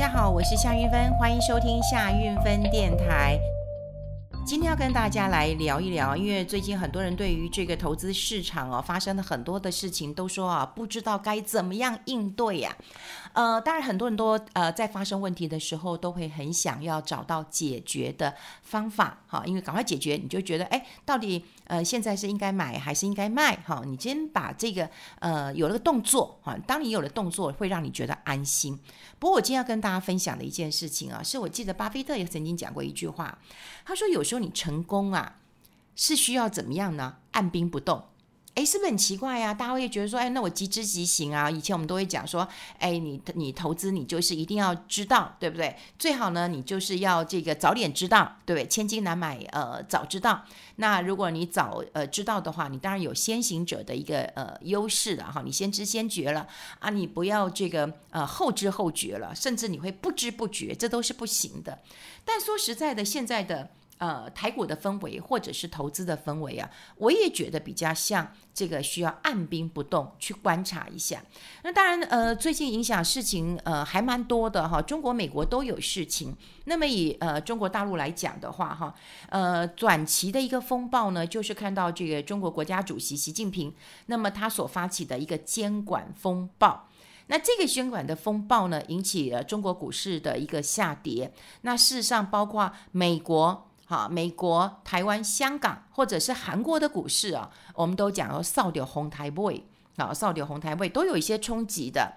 大家好，我是夏运芬，欢迎收听夏运芬电台。今天要跟大家来聊一聊，因为最近很多人对于这个投资市场哦发生了很多的事情，都说啊不知道该怎么样应对呀、呃，当然很多人都呃在发生问题的时候，都会很想要找到解决的方法哈，因为赶快解决，你就觉得哎，到底呃现在是应该买还是应该卖哈？你先把这个呃有了个动作哈，当你有了动作，会让你觉得安心。不过我今天要跟大家分享的一件事情啊，是我记得巴菲特也曾经讲过一句话，他说有时候你成功啊是需要怎么样呢？按兵不动。哎，是不是很奇怪呀？大家会觉得说，哎，那我急之即行啊。以前我们都会讲说，哎，你你投资你就是一定要知道，对不对？最好呢，你就是要这个早点知道，对不对？千金难买呃早知道。那如果你早呃知道的话，你当然有先行者的一个呃优势了哈。你先知先觉了啊，你不要这个呃后知后觉了，甚至你会不知不觉，这都是不行的。但说实在的，现在的。呃，台股的氛围或者是投资的氛围啊，我也觉得比较像这个需要按兵不动去观察一下。那当然，呃，最近影响事情呃还蛮多的哈，中国、美国都有事情。那么以呃中国大陆来讲的话哈，呃，短期的一个风暴呢，就是看到这个中国国家主席习近平，那么他所发起的一个监管风暴。那这个监管的风暴呢，引起了中国股市的一个下跌。那事实上，包括美国。好，美国、台湾、香港，或者是韩国的股市啊，我们都讲哦扫掉红台位，好，扫掉红台位都有一些冲击的。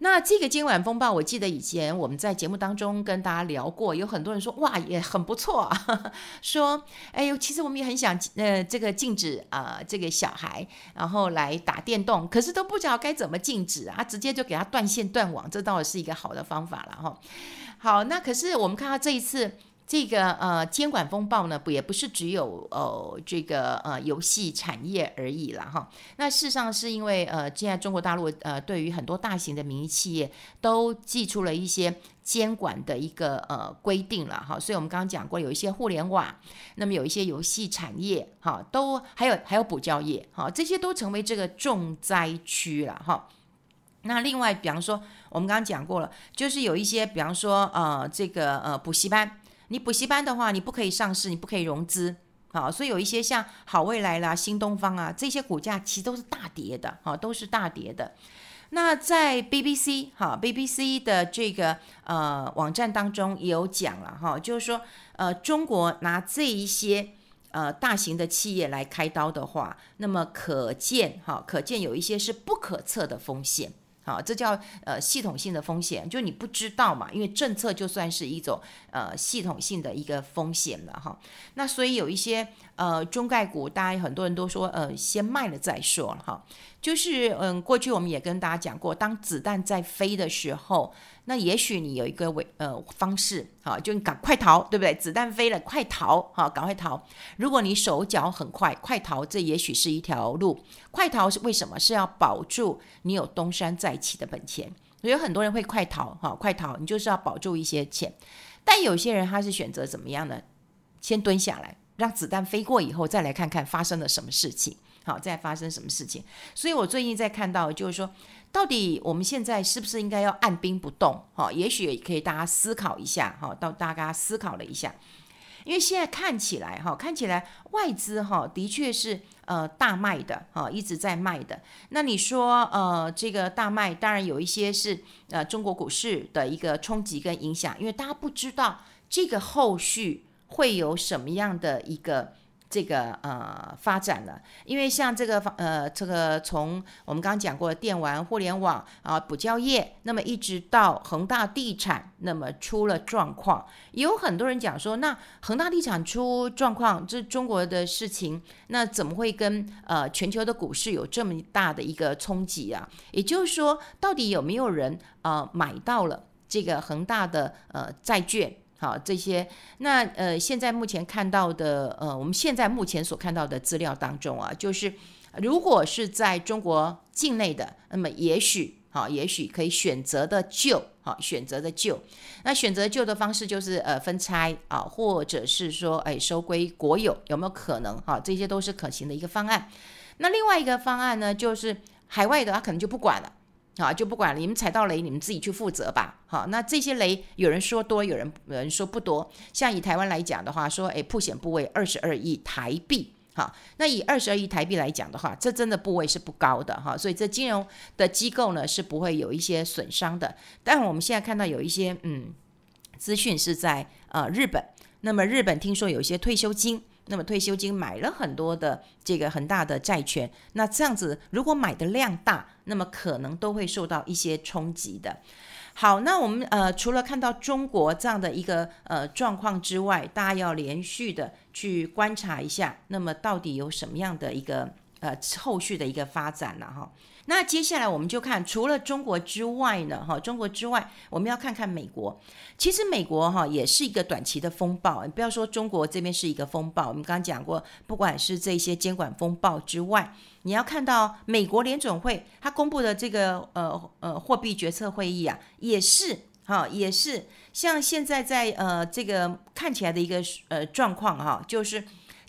那这个监管风暴，我记得以前我们在节目当中跟大家聊过，有很多人说哇，也很不错啊，说哎呦，其实我们也很想呃，这个禁止啊、这个小孩然后来打电动，可是都不知道该怎么禁止啊，直接就给他断线断网，这倒是一个好的方法了哈。好，那可是我们看到这一次。这个呃监管风暴呢，不也不是只有呃这个呃游戏产业而已了哈。那事实上是因为呃现在中国大陆呃对于很多大型的民营企业都祭出了一些监管的一个呃规定了哈。所以我们刚刚讲过，有一些互联网，那么有一些游戏产业哈，都还有还有补教业哈，这些都成为这个重灾区了哈。那另外，比方说我们刚刚讲过了，就是有一些比方说呃这个呃补习班。你补习班的话，你不可以上市，你不可以融资，好，所以有一些像好未来啦、新东方啊这些股价其实都是大跌的，好，都是大跌的。那在 BBC 哈 BBC 的这个呃网站当中也有讲了哈，就是说呃中国拿这一些呃大型的企业来开刀的话，那么可见哈，可见有一些是不可测的风险。啊，这叫呃系统性的风险，就你不知道嘛，因为政策就算是一种呃系统性的一个风险了哈。那所以有一些呃中概股，大家很多人都说呃先卖了再说哈。就是嗯，过去我们也跟大家讲过，当子弹在飞的时候，那也许你有一个为呃方式，好，就你赶快逃，对不对？子弹飞了，快逃，好，赶快逃。如果你手脚很快，快逃，这也许是一条路。快逃是为什么？是要保住你有东山再起的本钱。有很多人会快逃，哈，快逃，你就是要保住一些钱。但有些人他是选择怎么样呢？先蹲下来，让子弹飞过以后，再来看看发生了什么事情。好，再发生什么事情？所以我最近在看到，就是说，到底我们现在是不是应该要按兵不动？哈，也许可以大家思考一下，哈，到大家思考了一下，因为现在看起来，哈，看起来外资哈的确是呃大卖的，哈，一直在卖的。那你说，呃，这个大卖，当然有一些是呃中国股市的一个冲击跟影响，因为大家不知道这个后续会有什么样的一个。这个呃发展了，因为像这个呃这个从我们刚刚讲过的电玩、互联网啊、补教业，那么一直到恒大地产，那么出了状况，也有很多人讲说，那恒大地产出状况，这中国的事情，那怎么会跟呃全球的股市有这么大的一个冲击啊？也就是说，到底有没有人呃买到了这个恒大的呃债券？好，这些那呃，现在目前看到的呃，我们现在目前所看到的资料当中啊，就是如果是在中国境内的，那么也许好，也许可以选择的救，好，选择的救。那选择救的方式就是呃分拆啊，或者是说哎收归国有，有没有可能？哈，这些都是可行的一个方案。那另外一个方案呢，就是海外的他可能就不管了。啊，就不管，你们踩到雷，你们自己去负责吧。好，那这些雷有人说多，有人有人说不多。像以台湾来讲的话，说诶，曝险部位二十二亿台币。好，那以二十二亿台币来讲的话，这真的部位是不高的哈，所以这金融的机构呢是不会有一些损伤的。但我们现在看到有一些嗯资讯是在呃日本，那么日本听说有一些退休金。那么退休金买了很多的这个很大的债权，那这样子如果买的量大，那么可能都会受到一些冲击的。好，那我们呃除了看到中国这样的一个呃状况之外，大家要连续的去观察一下，那么到底有什么样的一个呃后续的一个发展了？哈。那接下来我们就看，除了中国之外呢，哈，中国之外，我们要看看美国。其实美国哈也是一个短期的风暴，你不要说中国这边是一个风暴，我们刚刚讲过，不管是这些监管风暴之外，你要看到美国联准会它公布的这个呃呃货币决策会议啊，也是哈，也是像现在在呃这个看起来的一个呃状况哈，就是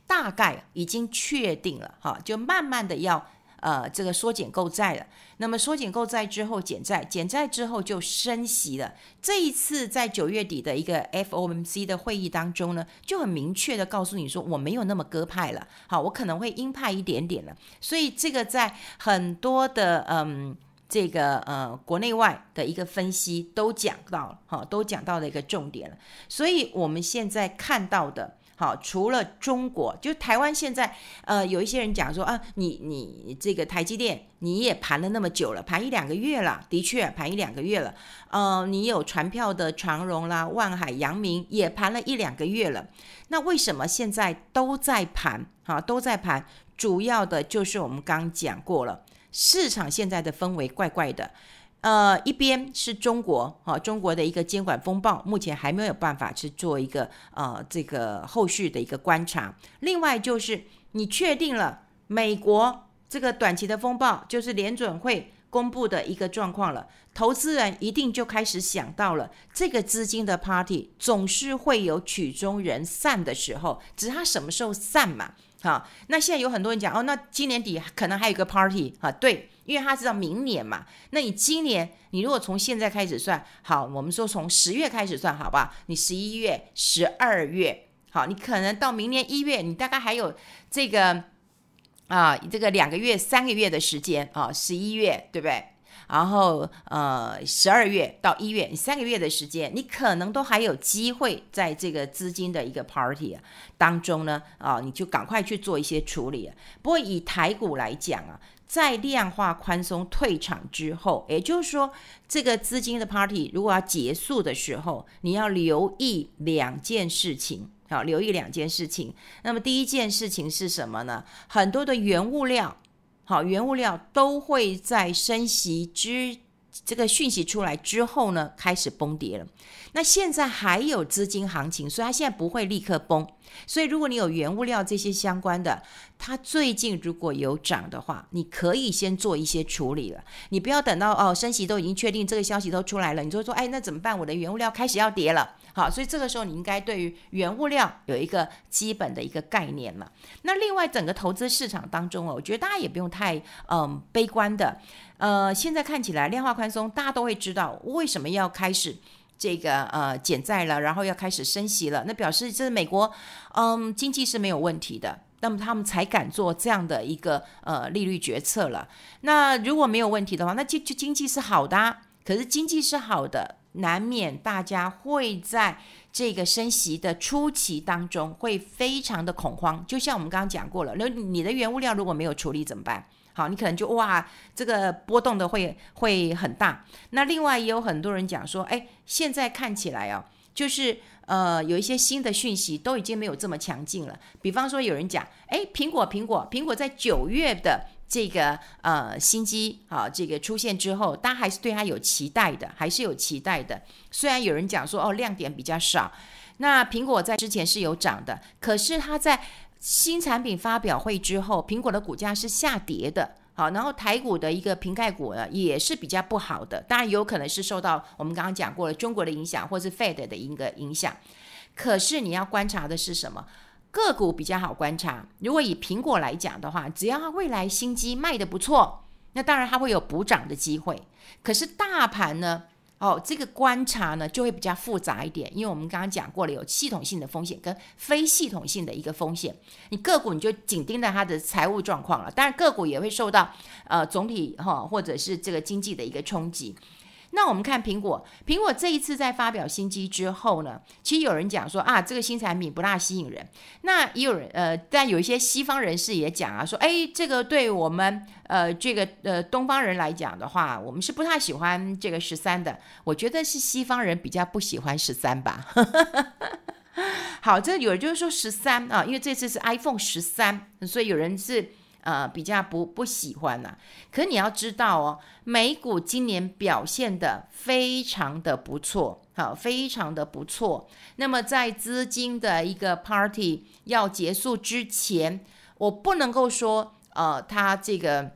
大概已经确定了哈，就慢慢的要。呃，这个缩减购债了，那么缩减购债之后减债，减债之后就升息了。这一次在九月底的一个 FOMC 的会议当中呢，就很明确的告诉你说，我没有那么鸽派了，好，我可能会鹰派一点点了。所以这个在很多的嗯，这个呃国内外的一个分析都讲到了，好，都讲到了一个重点了。所以我们现在看到的。好，除了中国，就台湾现在，呃，有一些人讲说啊，你你这个台积电你也盘了那么久了，盘一两个月了，的确盘一两个月了，呃，你有传票的长荣啦、万海、阳明也盘了一两个月了，那为什么现在都在盘？哈，都在盘，主要的就是我们刚讲过了，市场现在的氛围怪怪的。呃，一边是中国，哈、中国的一个监管风暴，目前还没有办法去做一个呃这个后续的一个观察。另外就是你确定了美国这个短期的风暴，就是联准会公布的一个状况了，投资人一定就开始想到了这个资金的 party 总是会有曲终人散的时候，只是它什么时候散嘛？好，那现在有很多人讲哦，那今年底可能还有一个 party 哈，对。因为他知道明年嘛，那你今年你如果从现在开始算，好，我们说从十月开始算，好吧？你十一月、十二月，好，你可能到明年一月，你大概还有这个啊，这个两个月、三个月的时间啊，十一月对不对？然后呃，十二月到一月，三个月的时间，你可能都还有机会在这个资金的一个 party 当中呢，啊，你就赶快去做一些处理。不过以台股来讲啊。在量化宽松退场之后，也就是说，这个资金的 party 如果要结束的时候，你要留意两件事情，好，留意两件事情。那么第一件事情是什么呢？很多的原物料，好，原物料都会在升息之这个讯息出来之后呢，开始崩跌了。那现在还有资金行情，所以它现在不会立刻崩。所以如果你有原物料这些相关的，它最近如果有涨的话，你可以先做一些处理了。你不要等到哦升息都已经确定，这个消息都出来了，你就说哎，那怎么办？我的原物料开始要跌了。好，所以这个时候你应该对于原物料有一个基本的一个概念了。那另外整个投资市场当中哦，我觉得大家也不用太嗯悲观的。呃，现在看起来量化宽松，大家都会知道为什么要开始。这个呃减债了，然后要开始升息了，那表示这美国嗯经济是没有问题的，那么他们才敢做这样的一个呃利率决策了。那如果没有问题的话，那就就经济是好的。可是经济是好的，难免大家会在这个升息的初期当中会非常的恐慌。就像我们刚刚讲过了，那你的原物料如果没有处理怎么办？好，你可能就哇，这个波动的会会很大。那另外也有很多人讲说，哎，现在看起来哦，就是呃有一些新的讯息都已经没有这么强劲了。比方说有人讲，哎，苹果苹果苹果在九月的这个呃新机啊这个出现之后，大家还是对它有期待的，还是有期待的。虽然有人讲说哦亮点比较少，那苹果在之前是有涨的，可是它在。新产品发表会之后，苹果的股价是下跌的，好，然后台股的一个瓶盖股呢也是比较不好的，当然有可能是受到我们刚刚讲过了中国的影响，或是 Fed 的一个影响。可是你要观察的是什么？个股比较好观察。如果以苹果来讲的话，只要它未来新机卖得不错，那当然它会有补涨的机会。可是大盘呢？哦，这个观察呢就会比较复杂一点，因为我们刚刚讲过了，有系统性的风险跟非系统性的一个风险。你个股你就紧盯着它的财务状况了，当然个股也会受到呃总体哈、或者是这个经济的一个冲击。那我们看苹果，苹果这一次在发表新机之后呢，其实有人讲说啊，这个新产品不大吸引人。那也有人呃，但有一些西方人士也讲啊，说哎，这个对我们呃这个呃东方人来讲的话，我们是不太喜欢这个十三的。我觉得是西方人比较不喜欢十三吧。好，这有人就是说十三啊，因为这次是 iPhone 十三，所以有人是。呃，比较不不喜欢呐、可你要知道哦，美股今年表现的非常的不错，好，非常的不错。那么在资金的一个 party 要结束之前，我不能够说，呃，它这个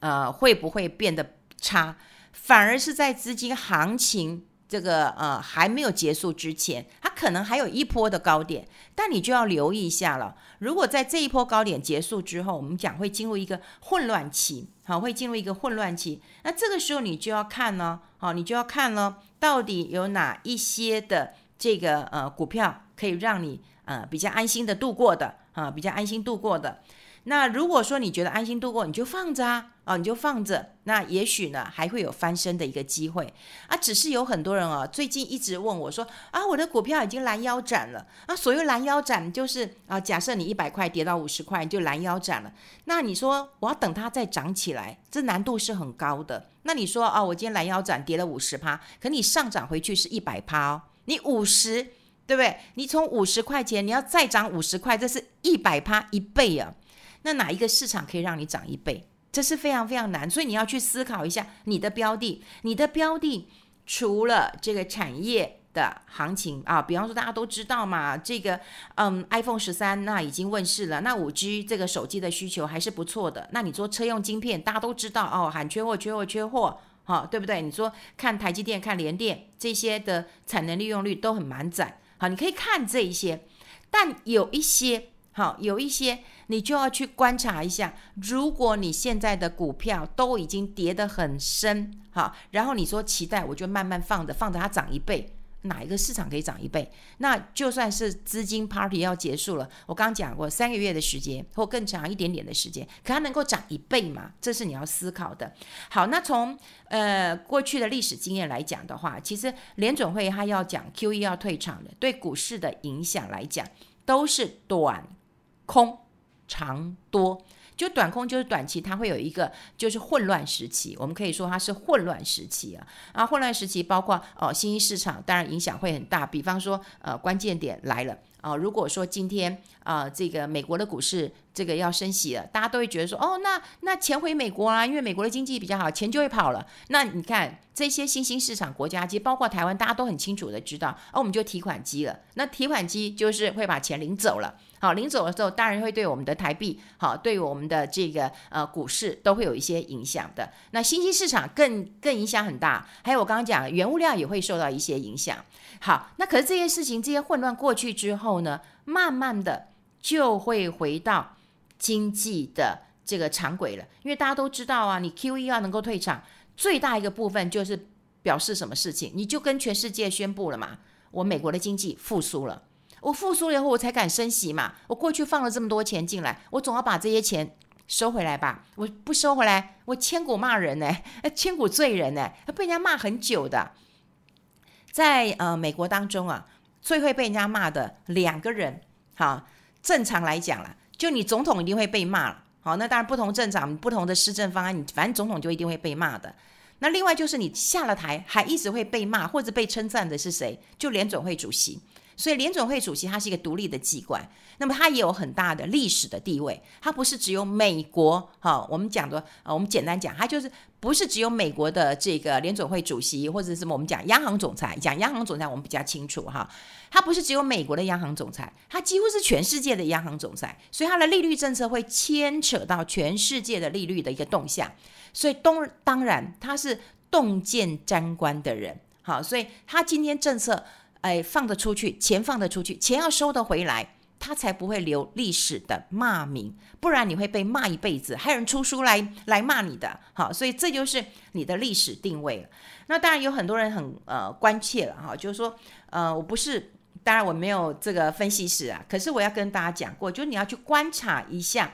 呃会不会变得差，反而是在资金行情。这个呃还没有结束之前，它可能还有一波的高点，但你就要留意一下了。如果在这一波高点结束之后，我们讲会进入一个混乱期，好，会进入一个混乱期。那这个时候你就要看呢，好，你就要看呢，到底有哪一些的这个呃股票可以让你呃比较安心的度过的啊，比较安心度过的。那如果说你觉得安心度过，你就放着啊，啊，你就放着。那也许呢，还会有翻身的一个机会啊。只是有很多人啊，最近一直问我说啊，我的股票已经拦腰斩了啊。所谓拦腰斩，就是啊，假设你一百块跌到五十块，你就拦腰斩了。那你说我要等它再涨起来，这难度是很高的。那你说啊，我今天拦腰斩跌了五十趴，可你上涨回去是一百趴哦，你五十对不对？你从五十块钱你要再涨五十块，这是一百趴一倍啊。那哪一个市场可以让你涨一倍？这是非常非常难，所以你要去思考一下你的标的。你的标的除了这个产业的行情啊，比方说大家都知道嘛，这个嗯，iPhone 十三那已经问世了，那五 G 这个手机的需求还是不错的。那你说车用晶片，大家都知道哦，喊缺货、缺货、缺货，好、对不对？你说看台积电、看联电这些的产能利用率都很满载，好，你可以看这一些，但有一些。好，有一些你就要去观察一下。如果你现在的股票都已经跌得很深，好，然后你说期待，我就慢慢放着，放着它涨一倍，哪一个市场可以涨一倍？那就算是资金 party 要结束了，我刚刚讲过三个月的时间或更长一点点的时间，可它能够涨一倍吗？这是你要思考的。好，那从呃过去的历史经验来讲的话，其实联准会它要讲 QE 要退场的，对股市的影响来讲都是短。空长多，就短空就是短期，它会有一个就是混乱时期，我们可以说它是混乱时期啊。啊，混乱时期包括哦，新兴市场当然影响会很大。比方说，呃，关键点来了啊，如果说今天啊，这个美国的股市这个要升息了，大家都会觉得说，哦，那那钱回美国啊，因为美国的经济比较好，钱就会跑了。那你看这些新兴市场国家，其实包括台湾，大家都很清楚的知道，哦，我们就提款机了。那提款机就是会把钱领走了。好，领走的时候，当然会对我们的台币，好，对我们的这个呃股市都会有一些影响的。那新兴市场更更影响很大，还有我刚刚讲，原物料也会受到一些影响。好，那可是这些事情，这些混乱过去之后后呢，慢慢的就会回到经济的这个常轨了。因为大家都知道啊，你 QE 要能够退场，最大一个部分就是表示什么事情？你就跟全世界宣布了嘛，我美国的经济复苏了。我复苏了以后，我才敢升息嘛。我过去放了这么多钱进来，我总要把这些钱收回来吧。我不收回来，我千古骂人呢，千古罪人呢，被人家骂很久的。在呃美国当中啊，最会被人家骂的两个人，哈，正常来讲了，就你总统一定会被骂了。好，那当然不同政党、不同的施政方案，你反正总统就一定会被骂的。那另外就是你下了台还一直会被骂或者被称赞的是谁？就联准会主席。所以联准会主席他是一个独立的机关，那么他也有很大的历史的地位，他不是只有美国哈，我们讲的啊，我们简单讲，他就是不是只有美国的这个联准会主席，或者是我们讲央行总裁，讲央行总裁我们比较清楚哈，他不是只有美国的央行总裁，他几乎是全世界的央行总裁，所以他的利率政策会牵扯到全世界的利率的一个动向，所以当当然他是洞见沾观的人，好，所以他今天政策。哎，放得出去，钱放得出去，钱要收得回来，他才不会留历史的骂名，不然你会被骂一辈子，还有人出书来来骂你的。好，所以这就是你的历史定位了。那当然有很多人很呃关切了哈，就是说呃我不是，当然我没有这个分析师啊，可是我要跟大家讲过，就是你要去观察一下。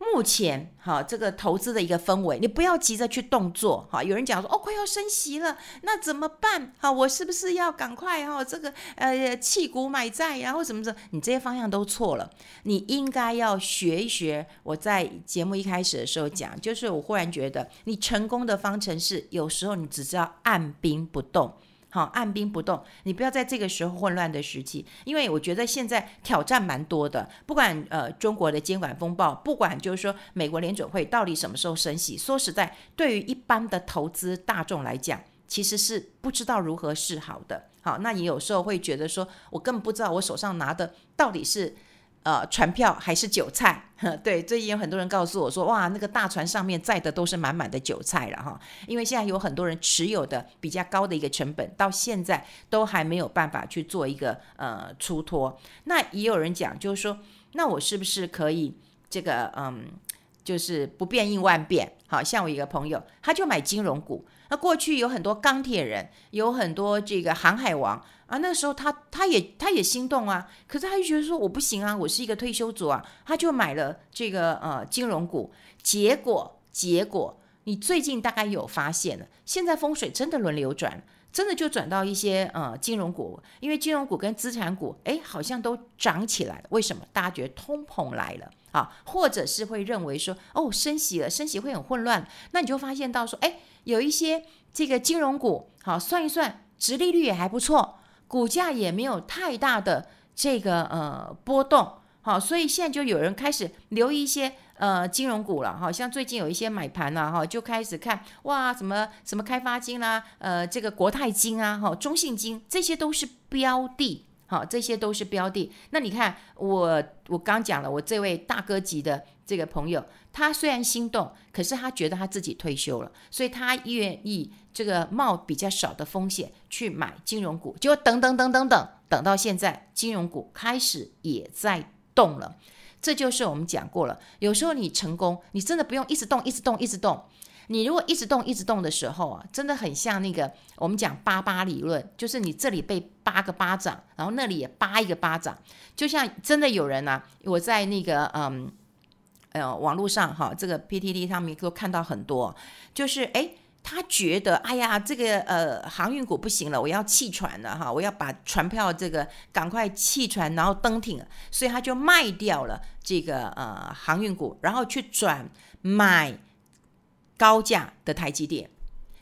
目前哈，这个投资的一个氛围，你不要急着去动作哈。有人讲说哦，快要升息了，那怎么办？好，我是不是要赶快哈？这个呃，弃股买债，然后什么什么？你这些方向都错了。你应该要学一学。我在节目一开始的时候讲，就是我忽然觉得，你成功的方程式，有时候你只知道按兵不动。好，按兵不动，你不要在这个时候混乱的时期，因为我觉得现在挑战蛮多的。不管呃中国的监管风暴，不管就是说美国联准会到底什么时候升息，说实在，对于一般的投资大众来讲，其实是不知道如何是好的。好，那你有时候会觉得说，我根本不知道我手上拿的到底是。呃，船票还是韭菜？对，最近有很多人告诉我说，哇，那个大船上面载的都是满满的韭菜了哈。因为现在有很多人持有的比较高的一个成本，到现在都还没有办法去做一个呃出脱。那也有人讲，就是说，那我是不是可以这个嗯，就是不变应万变？好像我一个朋友，他就买金融股。那过去有很多钢铁人，有很多这个航海王。啊，那个时候他他也他也心动啊，可是他就觉得说我不行啊，我是一个退休族啊，他就买了这个呃金融股，结果结果你最近大概有发现了，现在风水真的轮流转，真的就转到一些呃金融股，因为金融股跟资产股哎好像都涨起来了，为什么？大家觉得通膨来了啊，或者是会认为说哦升息了，升息会很混乱，那你就发现到说哎有一些这个金融股好算一算，殖利率也还不错。股价也没有太大的这个呃波动，好，所以现在就有人开始留意一些呃金融股了，哈，像最近有一些买盘呐，哈，就开始看哇，什么什么开发金啦，呃，这个国泰金啊，哈，中信金，这些都是标的，好，这些都是标的。那你看我我刚讲了，我这位大哥级的这个朋友，他虽然心动，可是他觉得他自己退休了，所以他愿意。这个冒比较少的风险去买金融股，就等等等等等，等到现在金融股开始也在动了。这就是我们讲过了，有时候你成功，你真的不用一直动，一直动，一直动。你如果一直动，一直动的时候啊，真的很像那个我们讲八八理论，就是你这里被八个巴掌，然后那里也扒一个巴掌，就像真的有人啊，我在那个嗯呃网络上哈，这个 PTT 上面都看到很多，就是哎。他觉得，哎呀，这个呃航运股不行了，我要弃船了哈，我要把船票这个赶快弃船，然后登艇，所以他就卖掉了这个呃航运股，然后去转买高价的台积电。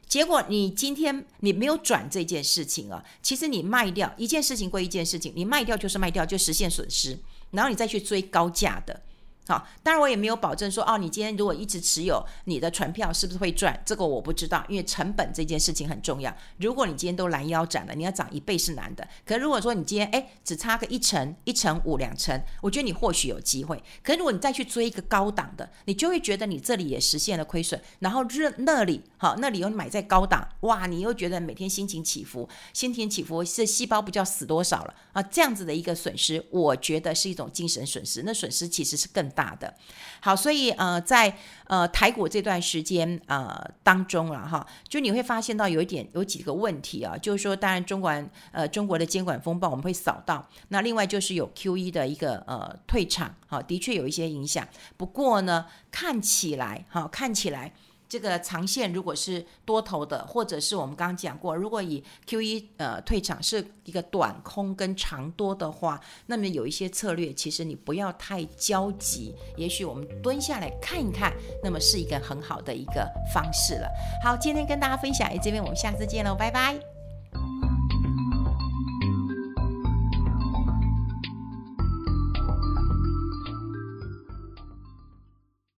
结果你今天你没有转这件事情啊，其实你卖掉一件事情归一件事情，你卖掉就是卖掉，就实现损失，然后你再去追高价的。好，当然我也没有保证说哦，你今天如果一直持有你的船票是不是会赚？这个我不知道，因为成本这件事情很重要。如果你今天都拦腰斩了，你要涨一倍是难的。可如果说你今天哎只差个一成、一成五、两成，我觉得你或许有机会。可如果你再去追一个高档的，你就会觉得你这里也实现了亏损，然后那那里好，那里又买在高档，哇，你又觉得每天心情起伏，心情起伏是细胞不知道死多少了啊，这样子的一个损失，我觉得是一种精神损失。那损失其实是更大的，好，所以呃，在呃台股这段时间呃当中了哈，就你会发现到有一点有几个问题啊，就是说，当然中国呃中国的监管风暴我们会扫到，那另外就是有 QE 的一个呃退场，好，的确有一些影响，不过呢，看起来哈，看起来。这个长线如果是多头的，或者是我们刚刚讲过，如果以 QE 呃退场是一个短空跟长多的话，那么有一些策略，其实你不要太焦急，也许我们蹲下来看一看，那么是一个很好的一个方式了。好，今天跟大家分享，这边我们下次见喽，拜拜。